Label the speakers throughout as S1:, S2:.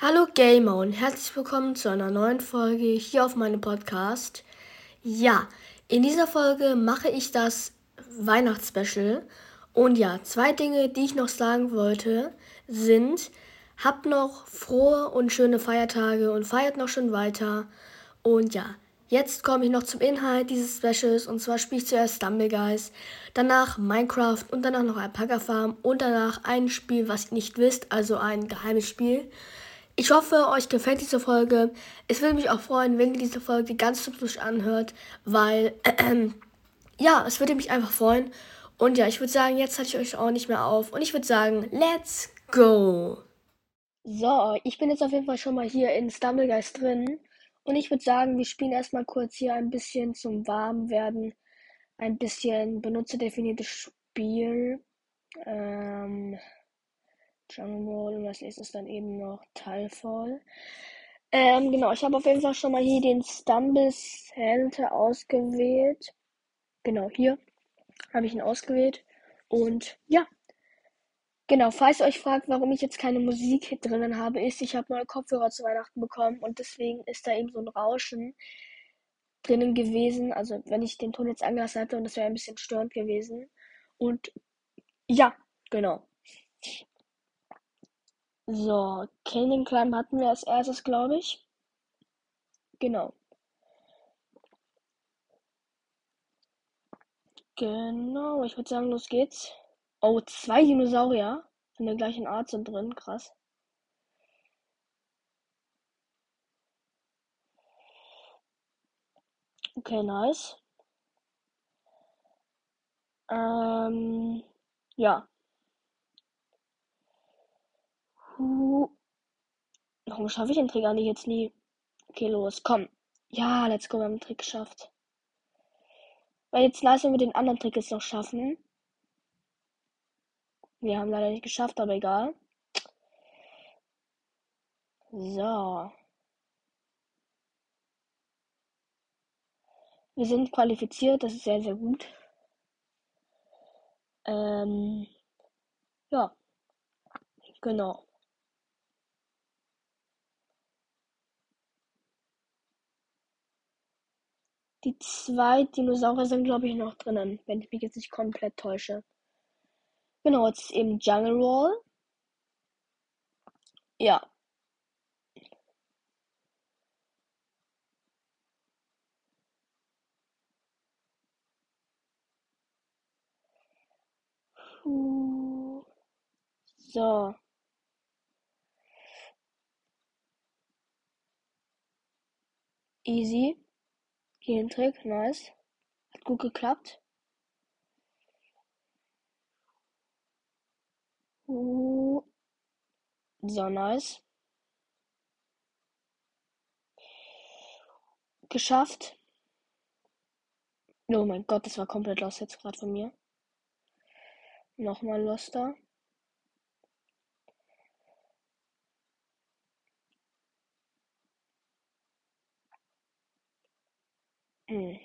S1: Hallo Gamer und herzlich willkommen zu einer neuen Folge hier auf meinem Podcast. Ja, in dieser Folge mache ich das Weihnachtsspecial. Und ja, zwei Dinge, die ich noch sagen wollte, sind, habt noch frohe und schöne Feiertage und feiert noch schon weiter. Und ja, jetzt komme ich noch zum Inhalt dieses Specials und zwar spiele ich zuerst Stumble Guys, danach Minecraft und danach noch Alpaca Farm und danach ein Spiel, was ihr nicht wisst, also ein geheimes Spiel. Ich hoffe, euch gefällt diese Folge. Es würde mich auch freuen, wenn ihr diese Folge ganz zum Schluss anhört, weil, äh, ja, es würde mich einfach freuen. Und ja, ich würde sagen, jetzt halte ich euch auch nicht mehr auf. Und ich würde sagen, let's go! So, ich bin jetzt auf jeden Fall schon mal hier in Stumblegeist drin. Und ich würde sagen, wir spielen erstmal kurz hier ein bisschen zum Warmwerden. Ein bisschen benutzerdefiniertes Spiel. Ähm, Jungle und als nächstes dann eben noch Talfall. Ähm, genau, ich habe auf jeden Fall schon mal hier den Stumble Center ausgewählt. Genau, hier habe ich ihn ausgewählt. Und ja, genau, falls ihr euch fragt, warum ich jetzt keine Musik drinnen habe, ist, ich habe neue Kopfhörer zu Weihnachten bekommen und deswegen ist da eben so ein Rauschen drinnen gewesen. Also wenn ich den Ton jetzt angelassen hätte und das wäre ein bisschen störend gewesen. Und ja, genau. So, Canyon Climb hatten wir als erstes, glaube ich. Genau. Genau, ich würde sagen, los geht's. Oh, zwei Dinosaurier von der gleichen Art sind drin, krass. Okay, nice. Ähm, ja. Huh. Warum schaffe ich den Trick eigentlich jetzt nie? Okay, los, komm. Ja, let's go, wir haben den Trick geschafft. Weil jetzt wenn wir den anderen Trick jetzt noch schaffen. Wir haben leider nicht geschafft, aber egal. So. Wir sind qualifiziert, das ist sehr, sehr gut. Ähm, ja, genau. Die zwei Dinosaurier sind, glaube ich, noch drinnen, wenn ich mich jetzt nicht komplett täusche. Genau, jetzt eben Jungle Roll. Ja. So. Easy. Trick, nice. Hat gut geklappt. Uh, so nice. Geschafft. Oh mein Gott, das war komplett los jetzt gerade von mir. Nochmal loster. Ich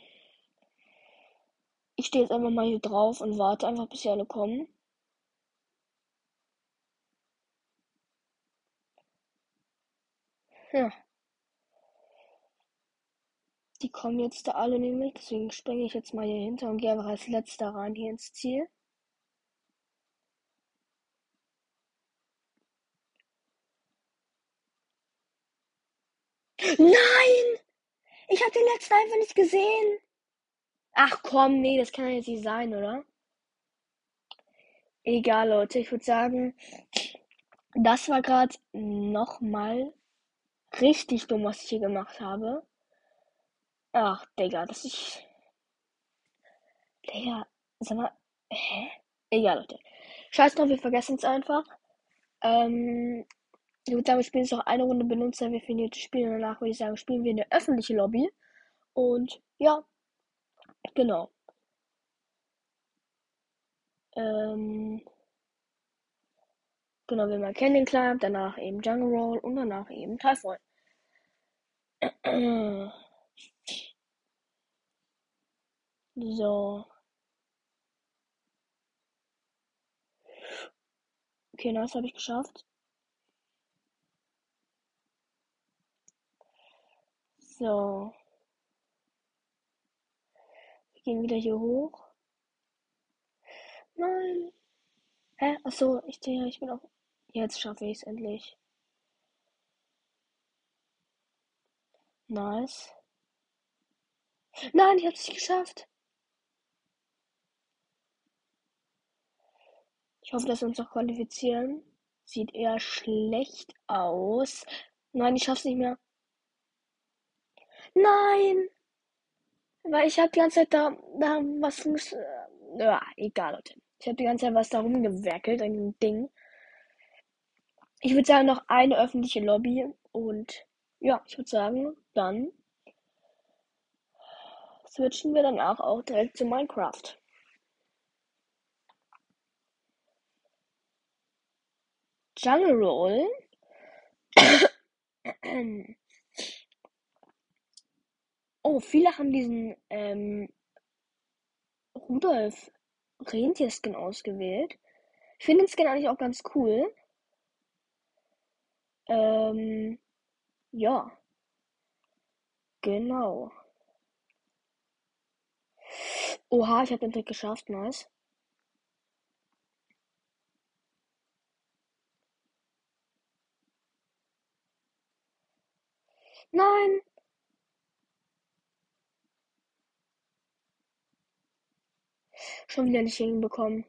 S1: stehe jetzt einfach mal hier drauf und warte einfach, bis sie alle kommen. Ja. Die kommen jetzt da alle nämlich, deswegen springe ich jetzt mal hier hinter und gehe einfach als letzter rein hier ins Ziel. Nein! Ich habe den letzten einfach nicht gesehen. Ach komm, nee, das kann ja jetzt nicht sein, oder? Egal, Leute, ich würde sagen, das war gerade nochmal richtig dumm, was ich hier gemacht habe. Ach, Digga, das ist. Digga, sag mal, hä? Egal, Leute. Scheiß drauf, wir vergessen es einfach. Ähm, ich würde sagen, wir spielen jetzt noch eine Runde Benutzer definierte Spiele. Danach würde ich sagen, spielen wir in der öffentlichen Lobby. Und ja, genau. Ähm, genau, wir mal Canyon Climb, danach eben Jungle Roll und danach eben Typhoon. So. Okay, das habe ich geschafft. So. Wir gehen wieder hier hoch. Nein. Hä? Achso, ich sehe, ich bin auch. Jetzt schaffe ich es endlich. Nice. Nein, ich habe es nicht geschafft. Ich hoffe, dass wir uns noch qualifizieren. Sieht eher schlecht aus. Nein, ich schaff's nicht mehr. Nein! Weil ich habe die ganze Zeit da, da was muss. Äh, ja, egal, Leute. Ich habe die ganze Zeit was da rumgewerkelt dem Ding. Ich würde sagen, noch eine öffentliche Lobby und ja, ich würde sagen, dann switchen wir danach auch direkt zu Minecraft. Jungle Roll. oh, viele haben diesen ähm, Rudolf Rentier-Skin ausgewählt. Ich finde den Skin eigentlich auch ganz cool. Ähm, ja. Genau. Oha, ich habe den Trick geschafft, nice. Nein! Schon wieder nicht hinbekommen.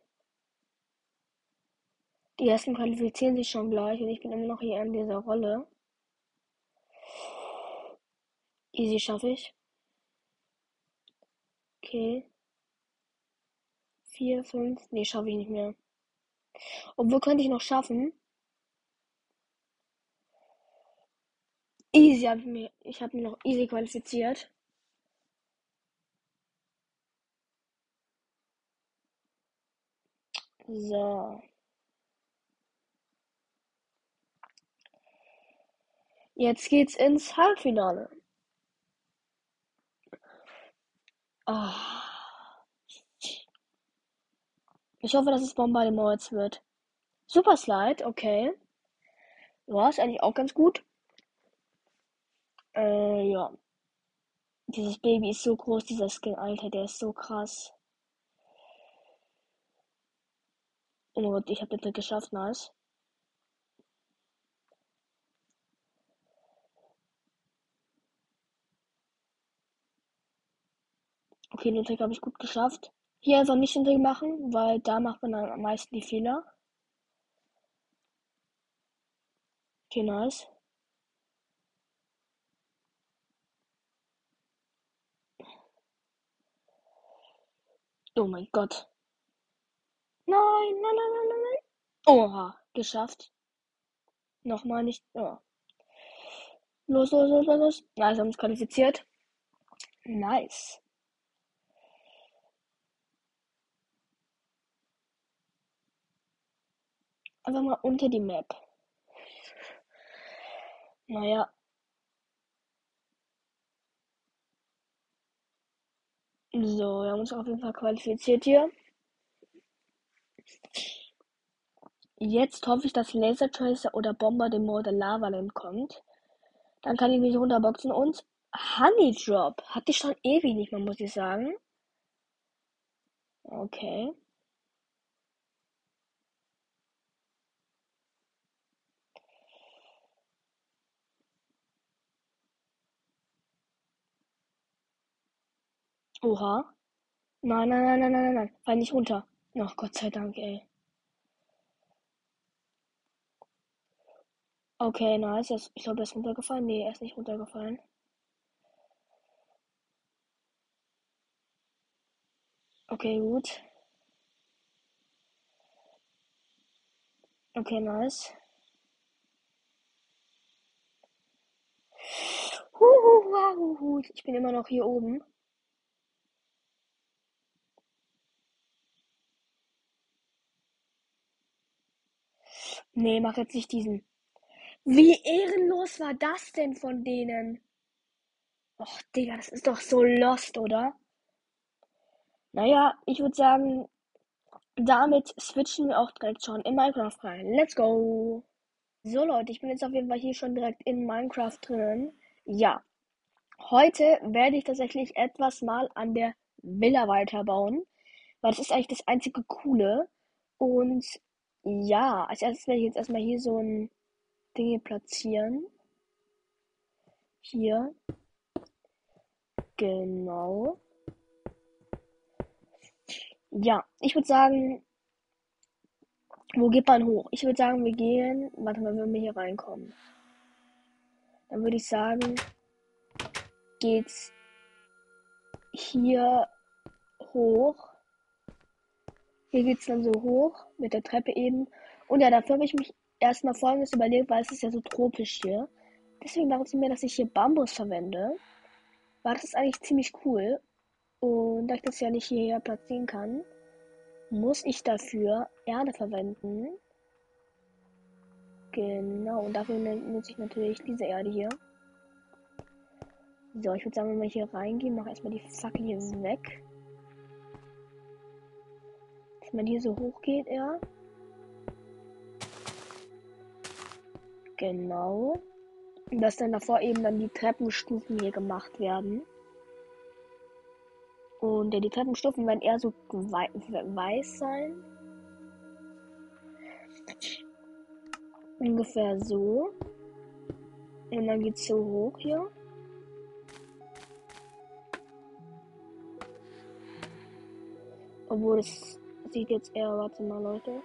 S1: Die ersten qualifizieren sich schon gleich und ich bin immer noch hier in dieser Rolle. Easy schaffe ich. Okay. Vier, fünf. Nee, schaffe ich nicht mehr. Obwohl könnte ich noch schaffen. Easy habe ich mir. Ich habe mich noch easy qualifiziert. So. Jetzt geht's ins Halbfinale. Oh. Ich hoffe, dass es Bombardement wird. Super Slide, okay. War es eigentlich auch ganz gut. Äh, ja. Dieses Baby ist so groß, dieser Skin, Alter, der ist so krass. Oh mein Gott, ich habe den geschafft, nice. Okay, den Trick habe ich gut geschafft. Hier einfach nicht den Trick machen, weil da macht man am meisten die Fehler. Okay, nice. Oh mein Gott. Nein, nein, nein, nein, nein. Oha, geschafft. Nochmal nicht. Oh. Los, los, los, los, los. Nice, haben uns qualifiziert. Nice. Einfach mal unter die Map. Naja. So, wir haben uns auf jeden Fall qualifiziert hier. Jetzt hoffe ich, dass Laser Tracer oder Bomber dem Mode Lava Lamp kommt. Dann kann ich mich runterboxen und Honey Drop. Hatte ich schon ewig nicht mehr, muss ich sagen. Okay. Oha. Nein, nein, nein, nein, nein, nein, nein. Fall nicht runter. Ach, Gott sei Dank, ey. Okay, nice. Ich glaube, er ist runtergefallen. Nee, er ist nicht runtergefallen. Okay, gut. Okay, nice. Huhuhuhu. Ich bin immer noch hier oben. Nee, mach jetzt nicht diesen. Wie ehrenlos war das denn von denen? Och, Digga, das ist doch so lost, oder? Naja, ich würde sagen, damit switchen wir auch direkt schon in Minecraft rein. Let's go! So Leute, ich bin jetzt auf jeden Fall hier schon direkt in Minecraft drin. Ja. Heute werde ich tatsächlich etwas mal an der Villa weiterbauen, weil das ist eigentlich das einzige Coole. Und ja, als erstes werde ich jetzt erstmal hier so ein Ding platzieren. Hier. Genau. Ja, ich würde sagen, wo geht man hoch? Ich würde sagen, wir gehen. Warte mal, wenn wir hier reinkommen. Dann würde ich sagen, geht's hier hoch. Hier geht's dann so hoch mit der Treppe eben. Und ja, dafür habe ich mich erstmal folgendes überlegt, weil es ist ja so tropisch hier. Deswegen dachte ich mir, dass ich hier Bambus verwende. War das eigentlich ziemlich cool. Und da ich das ja nicht hierher platzieren kann, muss ich dafür Erde verwenden. Genau, und dafür nutze ich natürlich diese Erde hier. So, ich würde sagen, wenn wir hier reingehen, mache erstmal die Fackel hier weg. Dass man hier so hoch geht, ja. Genau. Und dass dann davor eben dann die Treppenstufen hier gemacht werden. Und ja, die Treppenstufen werden eher so wei weiß sein. Ungefähr so. Und dann geht's so hoch hier. Obwohl es sieht jetzt eher, warte mal, Leute.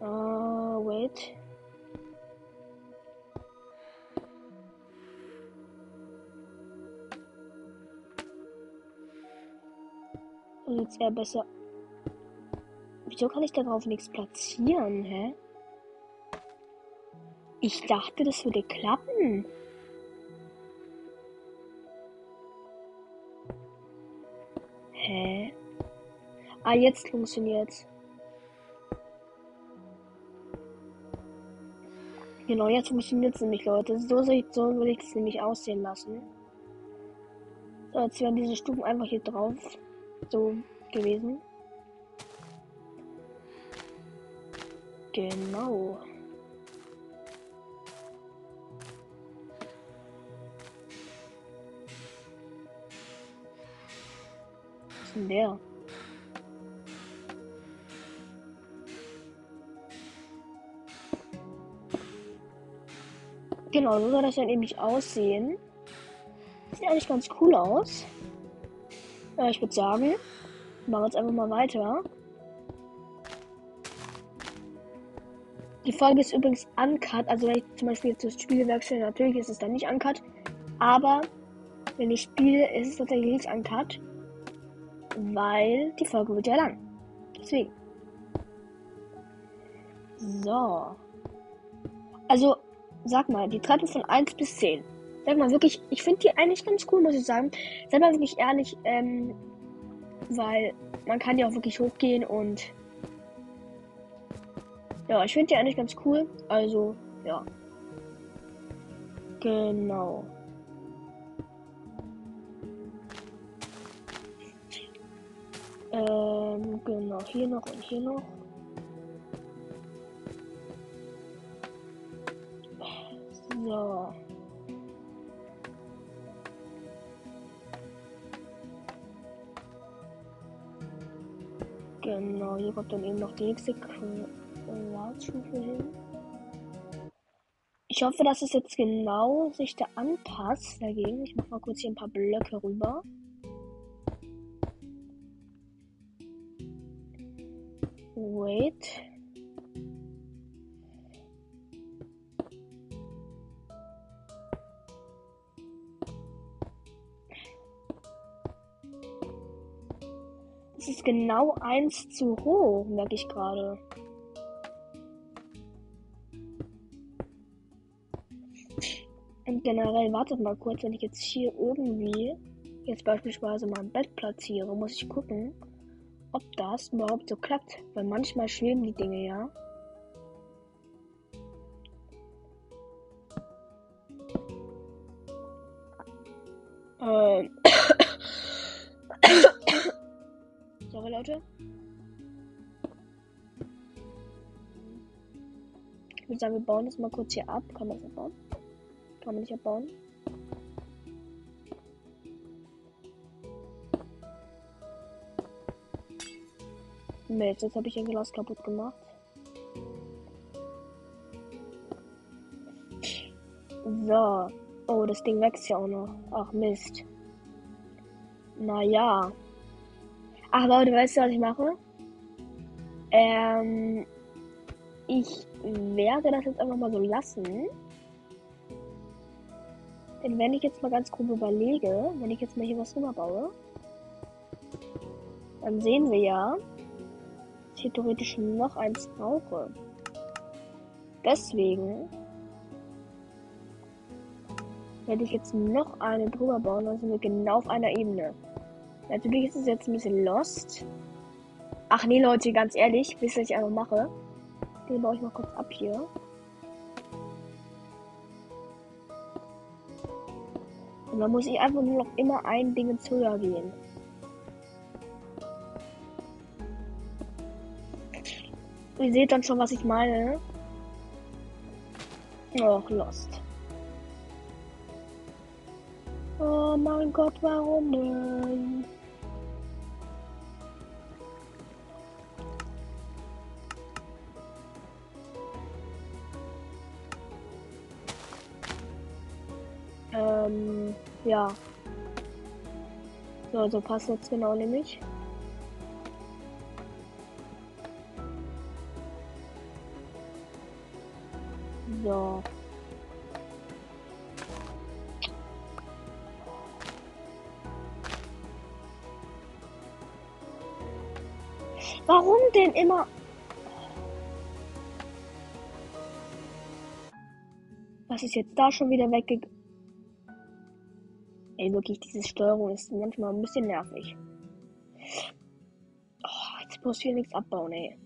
S1: Ah, wait. Jetzt eher besser. Wieso kann ich darauf nichts platzieren, hä? Ich dachte, das würde klappen. Hä? Ah, jetzt funktioniert's. Genau, jetzt funktioniert es nämlich, Leute. So, ich, so will ich das nämlich aussehen lassen. So, jetzt werden diese Stufen einfach hier drauf so gewesen. Genau. Was ist denn der? Genau, so soll das dann nämlich aussehen. Sieht eigentlich ganz cool aus. Ja, ich würde sagen, machen wir jetzt einfach mal weiter. Die Folge ist übrigens uncut, also wenn ich zum Beispiel jetzt das Spiel wechsle, natürlich ist es dann nicht uncut. Aber wenn ich spiele, ist es tatsächlich nicht uncut. Weil die Folge wird ja lang. Deswegen. So. Also, sag mal, die Treppe von 1 bis 10. Sag mal wirklich, ich finde die eigentlich ganz cool, muss ich sagen. Sag mal wirklich ehrlich, ähm, weil man kann ja auch wirklich hochgehen und ja, ich finde die eigentlich ganz cool. Also, ja. Genau. Ähm, genau, hier noch und hier noch. So. Genau, hier kommt dann eben noch die nächste Quadratstufe hin. Ich hoffe, dass es jetzt genau sich da anpasst dagegen. Ich mache mal kurz hier ein paar Blöcke rüber. Wait. Es ist genau eins zu hoch, merke ich gerade. Und generell, wartet mal kurz, wenn ich jetzt hier irgendwie jetzt beispielsweise mal ein Bett platziere, muss ich gucken, ob das überhaupt so klappt. Weil manchmal schweben die Dinge ja. Sagen, wir bauen das mal kurz hier ab. Kann man das bauen? Kann man nicht abbauen. Mist, jetzt habe ich ein Glas kaputt gemacht. So. Oh, das Ding wächst ja auch noch. Ach Mist. Naja. Ach Leute, weißt du, was ich mache? Ähm, ich werde das jetzt einfach mal so lassen. Denn wenn ich jetzt mal ganz grob überlege, wenn ich jetzt mal hier was rüber baue, dann sehen wir ja, dass ich theoretisch noch eins brauche. Deswegen werde ich jetzt noch eine drüber bauen, dann sind wir genau auf einer Ebene. Natürlich ist es jetzt ein bisschen lost. Ach nee, Leute, ganz ehrlich, wisst ihr, was ich einfach mache? Den baue ich mal kurz ab hier. Und dann muss ich einfach nur noch immer ein Ding ins höher gehen. Ihr seht dann schon, was ich meine. Och, Lost. Oh mein Gott, warum denn? Ähm, ja. So, so passt jetzt genau nämlich. So. Warum denn immer? Was ist jetzt da schon wieder weggegangen? Ey, wirklich, diese Steuerung ist manchmal ein bisschen nervig. Oh, jetzt muss ich hier nichts abbauen, ey.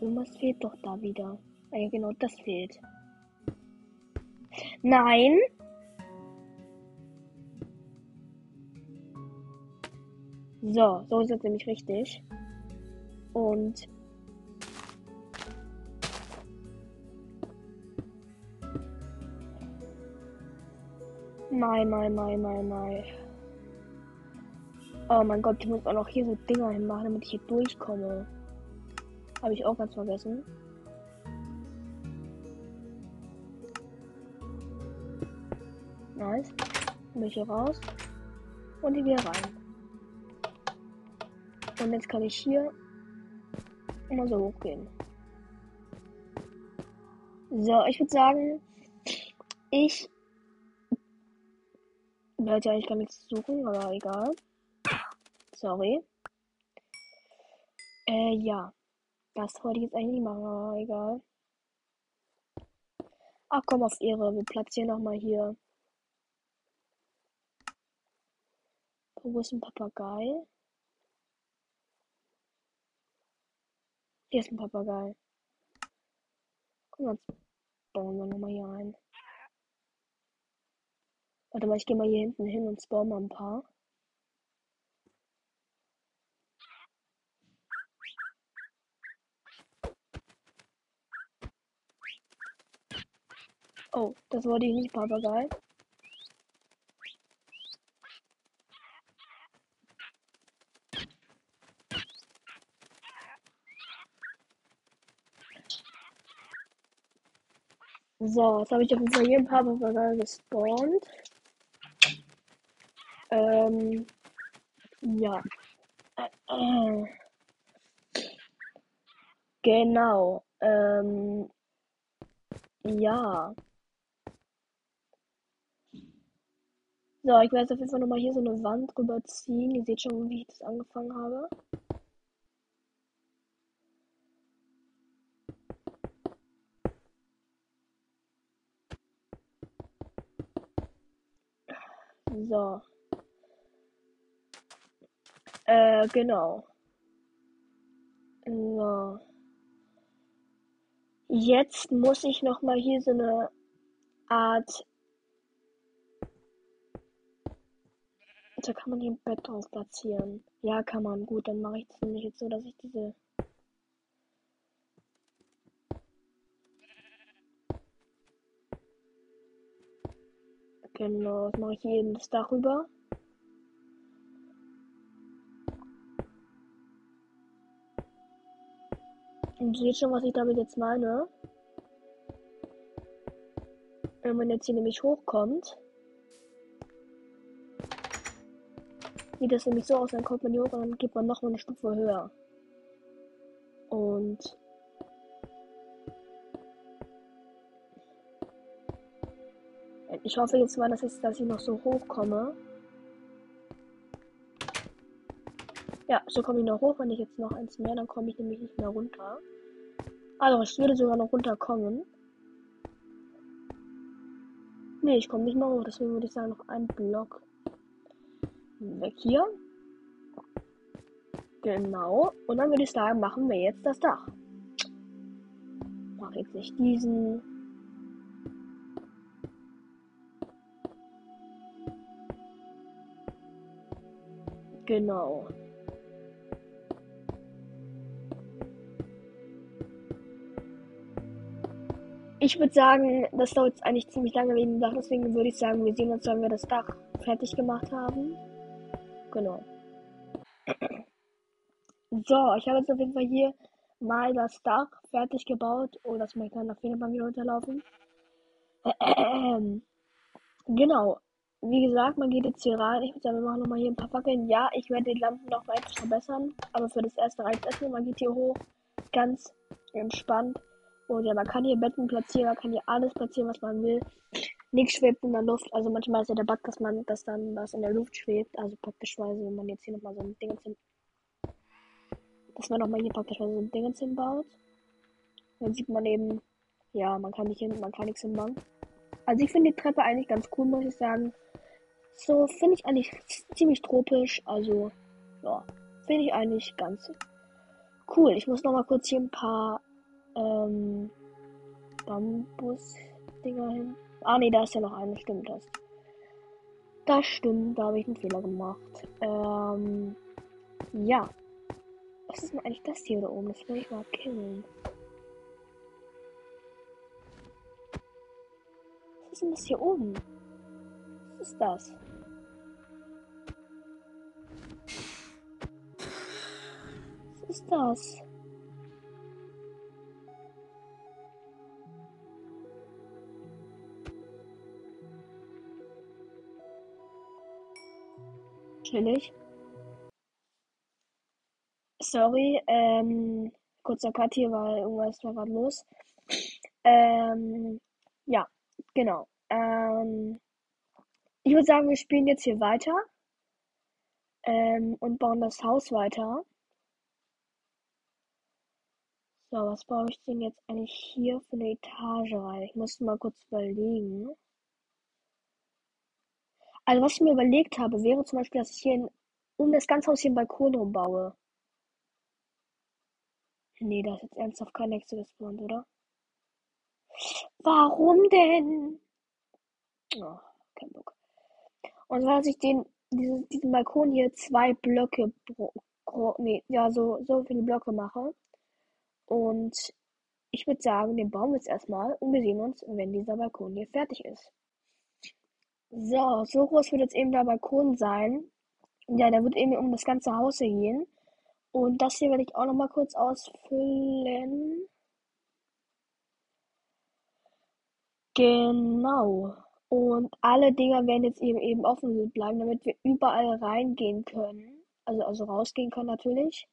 S1: Irgendwas fehlt doch da wieder. Ah, ja, genau, das fehlt. Nein! So, so ist es nämlich richtig. Und Nein, nein, nein, nein, nein. Oh mein Gott, ich muss auch noch hier so Dinger hinmachen, damit ich hier durchkomme. Habe ich auch ganz vergessen. Nice. Bin ich hier raus. Und hier wieder rein. Und jetzt kann ich hier immer so hochgehen. So, ich würde sagen, ich werde eigentlich gar nichts suchen, aber egal. Sorry. Äh, ja. Das wollte ich jetzt eigentlich nicht machen, aber egal. Ach komm, auf Ehre. Wir platzieren nochmal hier. Wo ist ein Papagei? Hier ist ein Papagei. Mal, jetzt bauen wir nochmal hier ein. Warte mal, ich gehe mal hier hinten hin und spawn mal ein paar. Oh, das wollte ich nicht, Papagei. So, jetzt habe ich auf jeden Fall hier ein paar Papagei gespawnt. Ähm, ja. Genau. Ähm, ja. So, ich werde auf jeden Fall nochmal hier so eine Wand drüber ziehen. Ihr seht schon, wie ich das angefangen habe. So. Äh, genau. So. Jetzt muss ich noch mal hier so eine Art. Da kann man hier ein Bett drauf platzieren. Ja, kann man. Gut, dann mache ich das nämlich jetzt so, dass ich diese. Genau, das mache ich hier eben das Dach rüber. Ihr seht schon, was ich damit jetzt meine. Wenn man jetzt hier nämlich hochkommt, sieht das nämlich so aus, dann kommt man hier hoch und dann geht man noch mal eine Stufe höher. Und ich hoffe jetzt mal, dass ich, dass ich noch so hochkomme. Ja, so komme ich noch hoch. Wenn ich jetzt noch eins mehr, dann komme ich nämlich nicht mehr runter. Also, ich würde sogar noch runterkommen. Nee, ich komme nicht mehr hoch. Deswegen würde ich sagen, noch ein Block weg hier. Genau. Und dann würde ich sagen, machen wir jetzt das Dach. Mach jetzt nicht diesen. Genau. Ich würde sagen, das dauert eigentlich ziemlich lange wegen dem Dach, deswegen würde ich sagen, wir sehen uns, wenn wir das Dach fertig gemacht haben. Genau. So, ich habe jetzt auf jeden Fall hier mal das Dach fertig gebaut. Oh, das mein kleiner Finger bei mir runterlaufen. Genau. Wie gesagt, man geht jetzt hier rein. Ich würde sagen, wir machen nochmal hier ein paar Fackeln. Ja, ich werde die Lampen noch weiter verbessern. Aber für das erste reicht erstmal. Man geht hier hoch. Ganz entspannt. Und ja, man kann hier Betten platzieren. Man kann hier alles platzieren, was man will. Nichts schwebt in der Luft. Also manchmal ist ja der Bug, dass man, dass dann was in der Luft schwebt. Also praktischweise, wenn man jetzt hier nochmal so ein Ding dass man nochmal hier praktisch so ein Ding hinbaut. Dann sieht man eben, ja, man kann nicht hin, man kann nichts hinbauen. Also ich finde die Treppe eigentlich ganz cool, muss ich sagen. So finde ich eigentlich ziemlich tropisch. Also, ja, finde ich eigentlich ganz cool. Ich muss nochmal kurz hier ein paar ähm, Bambus-Dinger hin. Ah, nee, da ist ja noch eine, stimmt das. Das stimmt, da habe ich einen Fehler gemacht. Ähm, ja. Was ist denn eigentlich das hier da oben? Das will ich mal killen. Was ist denn das hier oben? Was ist das? Was ist das? Chillig. Sorry, ähm, kurzer Cut hier, weil irgendwas war gerade los. Ähm, ja, genau. Ähm, ich würde sagen, wir spielen jetzt hier weiter. Ähm, und bauen das Haus weiter. So, was baue ich denn jetzt eigentlich hier für eine Etage rein? Ich muss mal kurz überlegen. Also, was ich mir überlegt habe, wäre zum Beispiel, dass ich hier in, um das ganze Haus hier einen Balkon rumbaue. Nee, da ist jetzt ernsthaft kein Hexe gespawnt, oder? Warum denn? Oh, kein Bock. Und zwar, dass ich den, diesen, diesen Balkon hier zwei Blöcke, nee, ja, so, so viele Blöcke mache. Und ich würde sagen, den bauen wir jetzt erstmal und wir sehen uns, wenn dieser Balkon hier fertig ist. So, so groß wird jetzt eben der Balkon sein. Ja, der wird eben um das ganze Haus gehen. Und das hier werde ich auch noch mal kurz ausfüllen. Genau. Und alle Dinger werden jetzt eben eben offen bleiben, damit wir überall reingehen können. Also, also rausgehen können natürlich.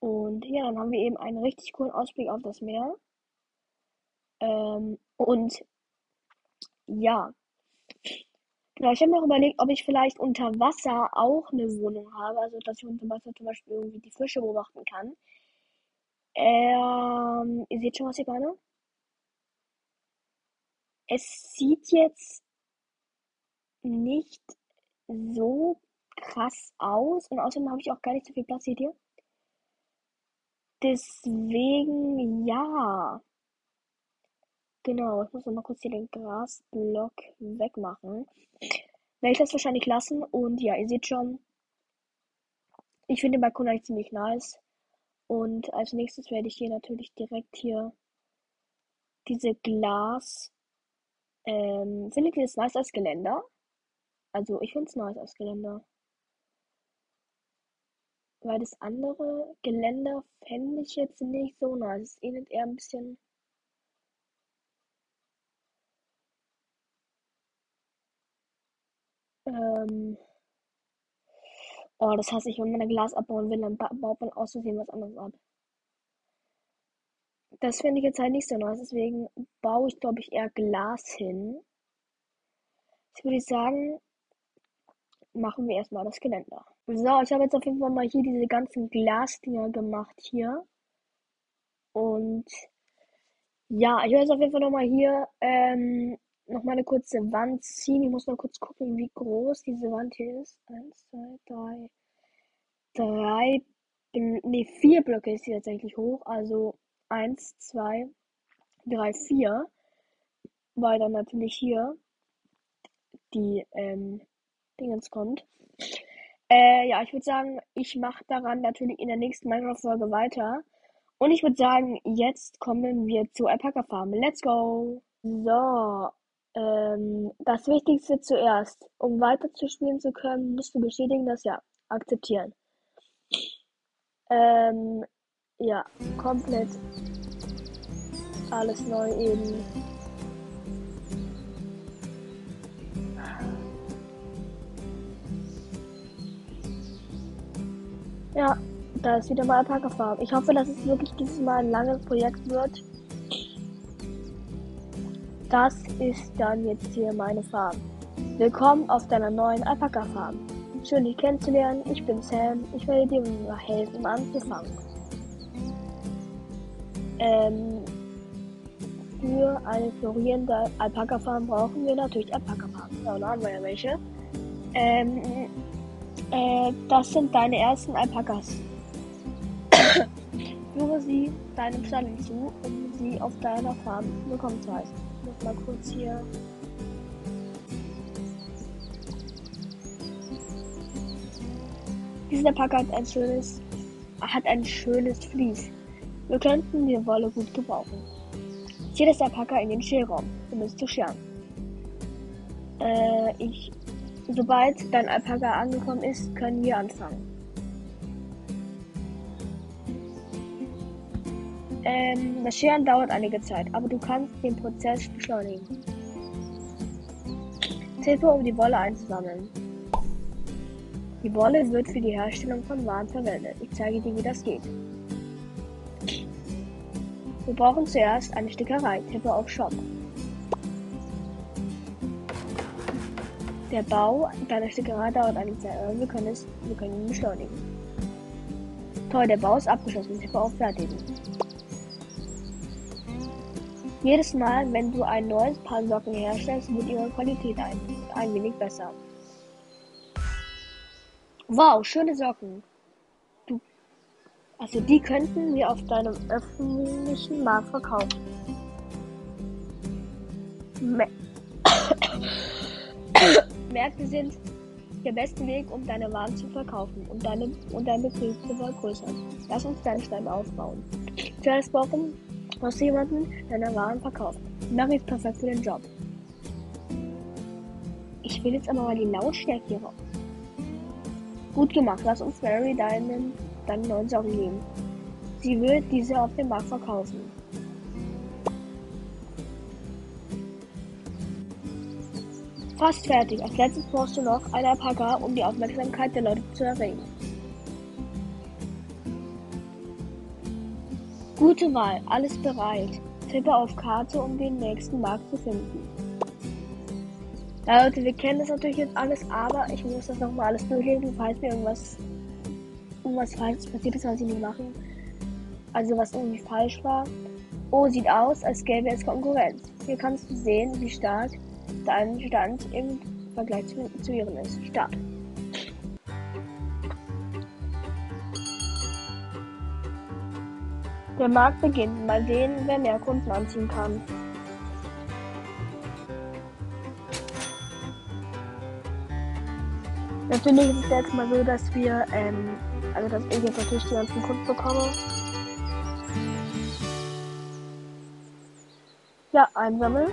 S1: Und ja, dann haben wir eben einen richtig coolen Ausblick auf das Meer. Ähm, und ja, Genau, ich habe mir auch überlegt, ob ich vielleicht unter Wasser auch eine Wohnung habe, also dass ich unter Wasser zum Beispiel irgendwie die Fische beobachten kann. Ähm, ihr seht schon, was ich meine? Es sieht jetzt nicht so krass aus und außerdem habe ich auch gar nicht so viel Platz, ihr? Deswegen, ja. Genau, ich muss mal kurz hier den Grasblock wegmachen. Werde ich das wahrscheinlich lassen und ja, ihr seht schon, ich finde den Balkon eigentlich ziemlich nice. Und als nächstes werde ich hier natürlich direkt hier diese Glas Ähm, findet ihr das nice als Geländer? Also ich finde es nice als Geländer. Weil das andere Geländer fände ich jetzt nicht so nice. Es ähnelt eher ein bisschen. Ähm. Oh, das hasse ich, wenn man ein Glas abbauen will, dann baut man aus Versehen was anderes ab. Das finde ich jetzt halt nicht so nice, deswegen baue ich, glaube ich, eher Glas hin. Jetzt würde ich sagen, machen wir erstmal das Geländer. So, ich habe jetzt auf jeden Fall mal hier diese ganzen Glasdinger gemacht hier. Und ja, ich werde jetzt auf jeden Fall nochmal hier ähm, nochmal eine kurze Wand ziehen. Ich muss mal kurz gucken, wie groß diese Wand hier ist. Eins, zwei, drei, drei, nee, vier Blöcke ist sie tatsächlich hoch. Also eins, zwei, drei, vier. Weil dann natürlich hier die ähm, Dingens kommt. Äh, ja, ich würde sagen, ich mache daran natürlich in der nächsten Minecraft-Folge weiter. Und ich würde sagen, jetzt kommen wir zur Alpaka Farm. Let's go! So, ähm, das Wichtigste zuerst. Um weiter zu spielen zu können, musst du bestätigen, dass ja, akzeptieren. Ähm, ja, komplett alles neu eben. Ja, da ist wieder mal Alpaka-Farm. Ich hoffe, dass es wirklich dieses Mal ein langes Projekt wird. Das ist dann jetzt hier meine Farm. Willkommen auf deiner neuen Alpaka-Farm. Schön, dich kennenzulernen. Ich bin Sam. Ich werde dir helfen, anzufangen. Ähm, für eine florierende Alpaka-Farm brauchen wir natürlich Alpaka-Farben. Ja, da haben wir ja welche. Ähm, äh, das sind deine ersten Alpakas. Führe sie deinem Stall hinzu, um sie auf deiner Farm willkommen zu heißen. Ich muss mal kurz hier. Dieser Alpaka hat ein schönes, hat ein schönes Vlies. Wir könnten die Wolle gut gebrauchen. Zieh das Alpaka in den Schälraum, um es zu scheren. Äh, ich Sobald dein Alpaka angekommen ist, können wir anfangen. Ähm, das Scheren dauert einige Zeit, aber du kannst den Prozess beschleunigen. Tippe, um die Wolle einzusammeln. Die Wolle wird für die Herstellung von Waren verwendet. Ich zeige dir, wie das geht. Wir brauchen zuerst eine Stickerei. Tippe auf Shop. Der Bau deiner Stickerei dauert eine Zeit, aber wir können, es, wir können ihn beschleunigen. Toll, der Bau ist abgeschlossen. Ich auf Fertigen. Jedes Mal, wenn du ein neues Paar Socken herstellst, wird ihre Qualität ein, ein wenig besser. Wow, schöne Socken. Du, also die könnten wir auf deinem öffentlichen Markt verkaufen. Me Märkte sind der beste Weg, um deine Waren zu verkaufen und, deine, und dein Betrieb zu vergrößern. Lass uns deinen Stand aufbauen. Zuerst brauchen brauchst du jemanden, der deine Waren verkauft. Mary ist perfekt für den Job. Ich will jetzt aber mal die Lautstärke hier raus. Gut gemacht, lass uns Mary deinen, deinen neuen Socken geben. Sie wird diese auf dem Markt verkaufen. Fast fertig. Als letztes brauchst du noch eine Alpaka, um die Aufmerksamkeit der Leute zu erregen. Gute Wahl, alles bereit. Tippe auf Karte, um den nächsten Markt zu finden. Ja, Leute, wir kennen das natürlich jetzt alles, aber ich muss das nochmal alles durchlesen, falls mir irgendwas, irgendwas falsch passiert ist, was ich nicht machen. Also was irgendwie falsch war. Oh, sieht aus, als gäbe es Konkurrenz. Hier kannst du sehen, wie stark dein Stand im Vergleich zu, zu ihrem ist. Start. Der Markt beginnt. Mal sehen, wer mehr Kunden anziehen kann. Natürlich ist es jetzt mal so, dass wir, ähm, also dass ich jetzt natürlich die ganzen Kunden bekomme. Ja, einsammeln.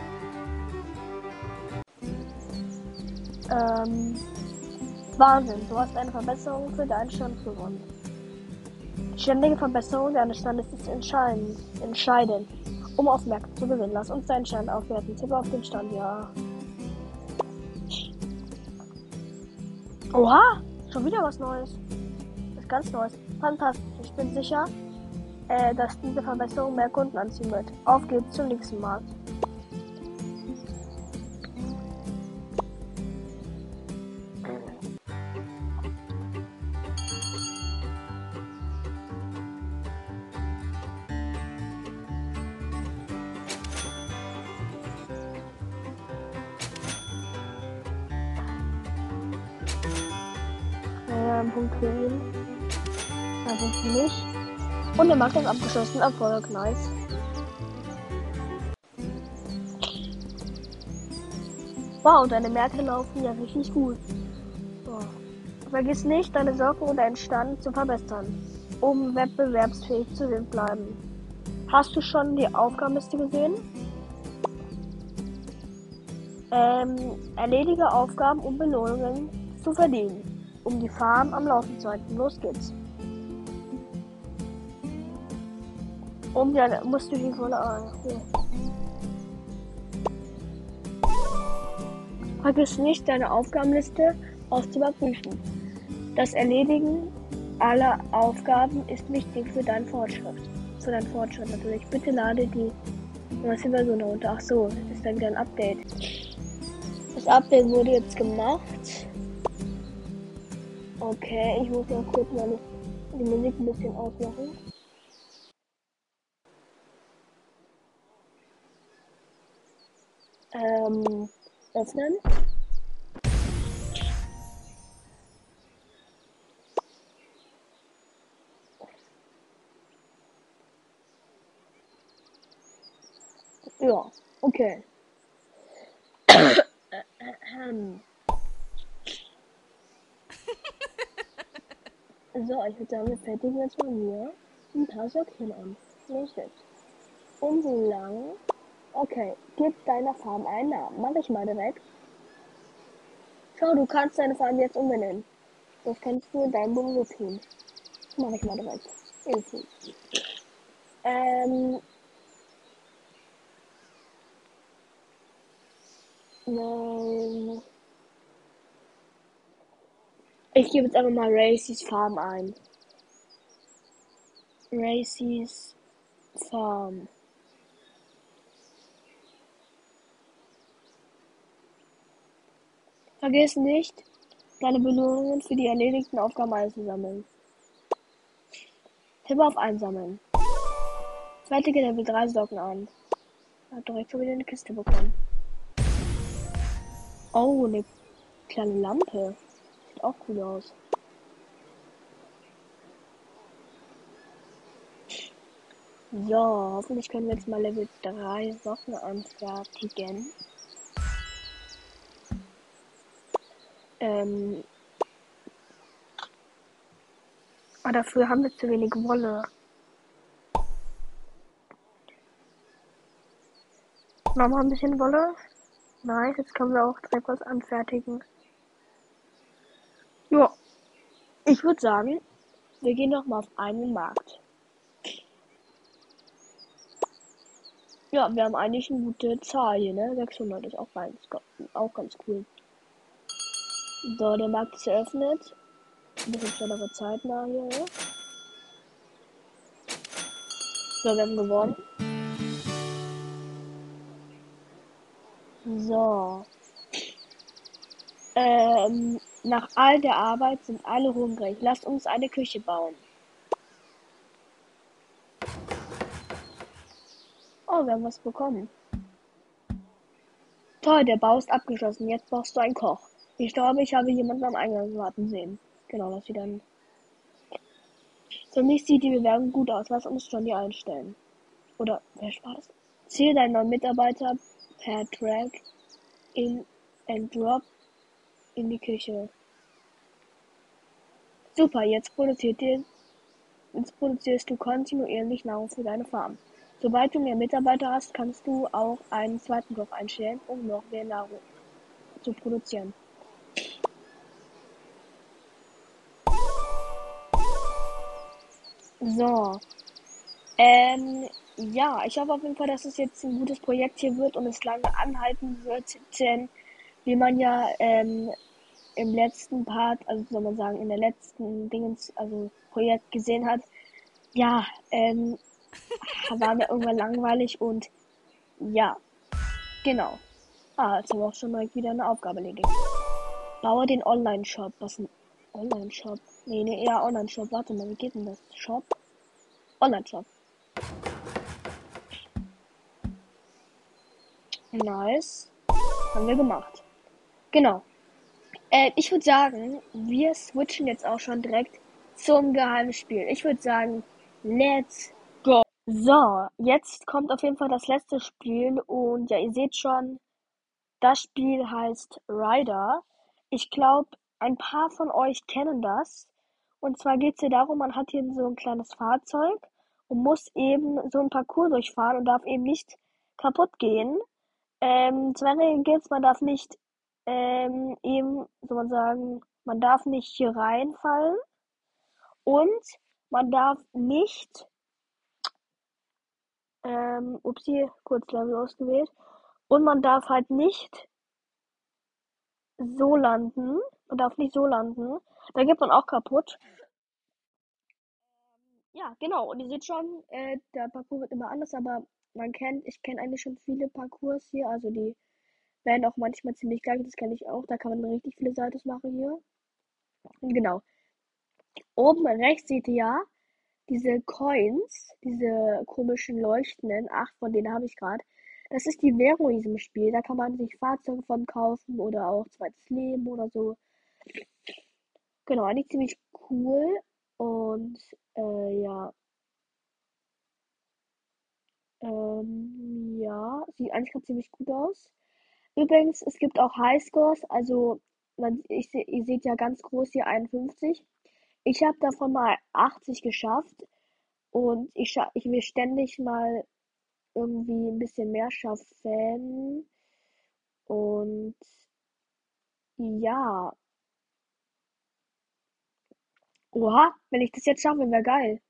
S1: Ähm, Wahnsinn, du hast eine Verbesserung für deinen Stand gewonnen. Die ständige Verbesserung deines Standes ist entscheidend, entscheidend, um auf Märkte zu gewinnen. Lass uns deinen Stand aufwerten. Tippe auf den Stand, ja. Oha, schon wieder was Neues. Das ist ganz Neues. Fantastisch. Ich bin sicher, äh, dass diese Verbesserung mehr Kunden anziehen wird. Auf geht's zum nächsten Markt. Und der Markt ist abgeschlossen. Erfolg, nice. Wow, deine Märkte laufen ja richtig gut. So. Vergiss nicht, deine Socken und deinen Stand zu verbessern, um wettbewerbsfähig zu bleiben. Hast du schon die Aufgabenliste gesehen? Ähm, erledige Aufgaben, um Belohnungen zu verdienen, um die Farm am Laufen zu halten. Los geht's. Um ja, musst du die volle A. Hier. Vergiss nicht, deine Aufgabenliste auszuüberprüfen. Das Erledigen aller Aufgaben ist wichtig für deinen Fortschritt. Für deinen Fortschritt natürlich. Bitte lade die neueste Version runter. Ach so, das ist dann wieder ein Update. Das Update wurde jetzt gemacht. Okay, ich muss mal kurz meine die Musik ein bisschen ausmachen. Ähm, öffnen. Ja, okay. so, ich würde sagen, wir fertigen jetzt mal hier ein paar Söckchen an. Los geht's. Und so lang Okay, gib deiner Farm einen Namen. Mach ich mal direkt. Schau, du kannst deine Farm jetzt umbenennen. Das kannst du in deinem Buch tun. Mach ich mal direkt. Info. Ähm. Nein. Ich gebe jetzt einfach mal Racys Farm ein. Racys Farm. Vergiss nicht, deine Belohnungen für die erledigten Aufgaben einzusammeln. Tippe auf Einsammeln. Zweite Level 3 Socken an. Hat direkt schon wieder eine Kiste bekommen. Oh, eine kleine Lampe. Sieht auch cool aus. So, hoffentlich können wir jetzt mal Level 3 Socken anfertigen. Ähm, aber dafür haben wir zu wenig Wolle. Nochmal ein bisschen Wolle. Nice, jetzt können wir auch direkt was anfertigen. Ja, ich würde sagen, wir gehen noch mal auf einen Markt. Ja, wir haben eigentlich eine gute Zahl hier, ne? 600 ist auch ganz, auch ganz cool. So, der Markt ist eröffnet. Ein bisschen schnellere Zeit nach hier. So, wir haben gewonnen. So. Ähm, nach all der Arbeit sind alle hungrig. Lasst uns eine Küche bauen. Oh, wir haben was bekommen. Toll, der Bau ist abgeschlossen. Jetzt brauchst du einen Koch. Ich glaube, ich habe jemanden am Eingang warten sehen. Genau, dass sie dann. Für mich sieht die Bewerbung gut aus. Lass uns die einstellen. Oder, wer war das? Zähle deinen neuen Mitarbeiter per Drag in and Drop in die Küche. Super, jetzt produziert ihr, jetzt produzierst du kontinuierlich Nahrung für deine Farm. Sobald du mehr Mitarbeiter hast, kannst du auch einen zweiten Koch einstellen, um noch mehr Nahrung zu produzieren. So. Ähm, ja, ich hoffe auf jeden Fall, dass es jetzt ein gutes Projekt hier wird und es lange anhalten wird, denn wie man ja ähm, im letzten Part, also soll man sagen, in der letzten Dingens, also Projekt gesehen hat, ja, ähm, war mir irgendwann langweilig und ja, genau. Ah, jetzt haben wir auch schon mal wieder eine Aufgabe erledigt. Baue den Online-Shop. Was ein Online-Shop? Nee, nee, eher Online-Shop. Warte mal, wie geht denn das? Shop? Online-Shop. Nice. Haben wir gemacht. Genau. Äh, ich würde sagen, wir switchen jetzt auch schon direkt zum Geheimspiel. Ich würde sagen, let's go. So, jetzt kommt auf jeden Fall das letzte Spiel und ja, ihr seht schon, das Spiel heißt Rider. Ich glaube, ein paar von euch kennen das. Und zwar geht es hier darum, man hat hier so ein kleines Fahrzeug und muss eben so ein Parcours durchfahren und darf eben nicht kaputt gehen. Ähm, zwei Regeln gilt man darf nicht ähm, eben, soll man sagen, man darf nicht hier reinfallen. Und man darf nicht, ähm, upsie, kurz Level ausgewählt, und man darf halt nicht so landen, man darf nicht so landen, da geht man auch kaputt. Ähm, ja, genau, und ihr seht schon, äh, der Parcours wird immer anders, aber man kennt, ich kenne eigentlich schon viele Parcours hier, also die werden auch manchmal ziemlich gleich, das kenne ich auch. Da kann man richtig viele Saltos machen hier. Und genau. Oben rechts seht ihr ja diese Coins, diese komischen leuchtenden, acht von denen habe ich gerade. Das ist die Währung in diesem Spiel. Da kann man sich Fahrzeuge von kaufen oder auch zweites Leben oder so. Genau, eigentlich ziemlich cool. Und äh, ja. Ähm, ja, sieht eigentlich gerade ziemlich gut aus. Übrigens, es gibt auch Highscores, also man, ich, ihr seht ja ganz groß hier 51. Ich habe davon mal 80 geschafft und ich, ich will ständig mal irgendwie ein bisschen mehr schaffen. Und ja. Oha, wenn ich das jetzt schaffe, wäre geil.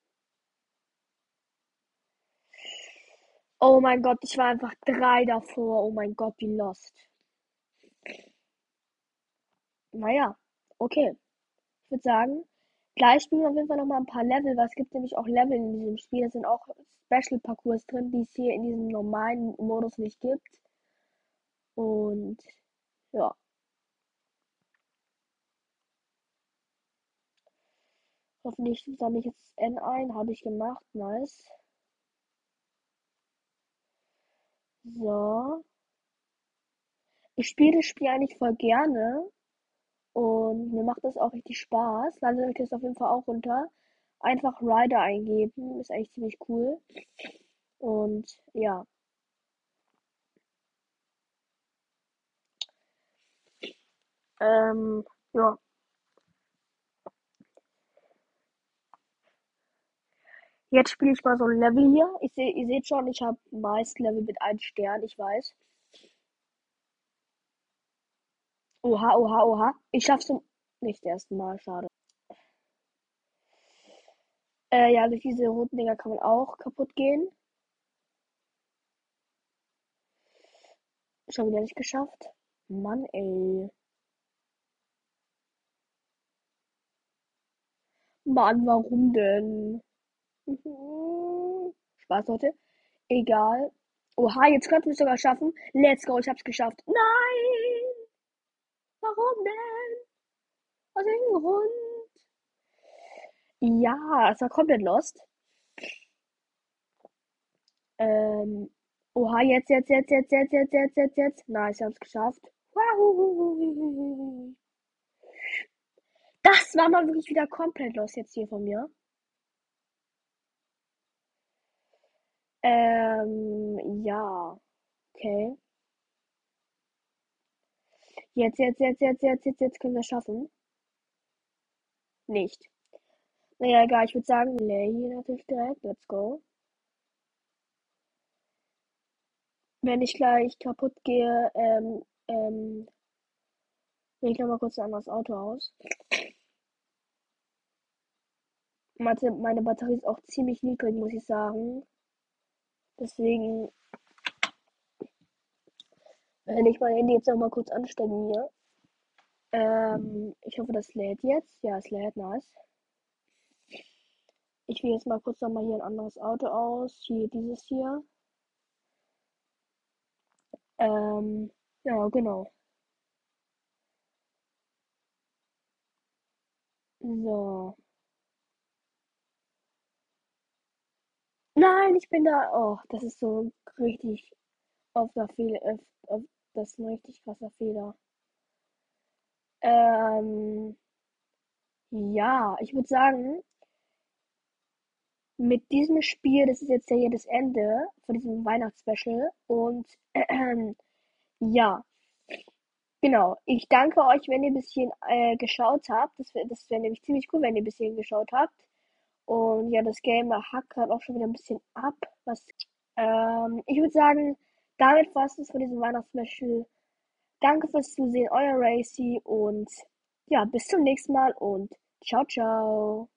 S1: Oh mein Gott, ich war einfach drei davor. Oh mein Gott, wie lost. Naja, okay. Ich würde sagen, gleich spielen wir auf jeden Fall nochmal ein paar Level, weil es gibt nämlich auch Level in diesem Spiel. Da sind auch Special Parcours drin, die es hier in diesem normalen Modus nicht gibt. Und ja. Hoffentlich sammle ich jetzt N ein. Habe ich gemacht. Nice. So. Ich spiele das Spiel eigentlich voll gerne. Und mir macht das auch richtig Spaß. Ladet euch das auf jeden Fall auch runter. Einfach Rider eingeben. Ist eigentlich ziemlich cool. Und ja. Ähm, ja. Jetzt spiele ich mal so ein Level hier. Ich seh, ihr seht schon, ich habe meist Level mit einem Stern, ich weiß. Oha, oha, oha. Ich schaff's zum nicht ersten Mal, schade. Äh, ja, durch diese roten Dinger kann man auch kaputt gehen. Schon wieder nicht geschafft. Mann, ey. Mann, warum denn? Mhm. Spaß, Leute. Egal. Oha, jetzt könnten wir es sogar schaffen. Let's go, ich hab's geschafft. Nein! Warum denn? Aus welchem Grund? Ja, es war komplett lost. Ähm. Oha, jetzt, jetzt, jetzt, jetzt, jetzt, jetzt, jetzt, jetzt, jetzt. Nice, ich hab's geschafft. Das war mal wirklich wieder komplett los jetzt hier von mir. Ähm, ja. Okay. Jetzt, jetzt, jetzt, jetzt, jetzt, jetzt, jetzt können wir schaffen. Nicht. Naja, egal, ich würde sagen, Lay hier natürlich direkt. Let's go. Wenn ich gleich kaputt gehe, ähm, ähm, wähle ich nochmal kurz ein anderes Auto aus. Mathe, meine Batterie ist auch ziemlich niedrig, muss ich sagen. Deswegen wenn ich mein Handy jetzt noch mal kurz anstecken hier. Ähm, ich hoffe, das lädt jetzt. Ja, es lädt, nice. Ich wähle jetzt mal kurz noch mal hier ein anderes Auto aus. Hier dieses hier. Ähm, ja, genau. So. Nein, ich bin da. Oh, das ist so richtig auf der Fehler. Auf, auf, das ist ein richtig krasser Fehler. Ähm, ja, ich würde sagen, mit diesem Spiel, das ist jetzt ja hier das Ende von diesem Weihnachtsspecial. Und äh, ja, genau. Ich danke euch, wenn ihr ein bisschen äh, geschaut habt. Das wäre das wär nämlich ziemlich cool, wenn ihr ein bisschen geschaut habt. Und ja, das Game hackt gerade auch schon wieder ein bisschen ab. Was, ähm, ich würde sagen, damit war es das von diesem Weihnachtsspecial. Danke fürs Zusehen, euer Racy und ja, bis zum nächsten Mal und ciao, ciao.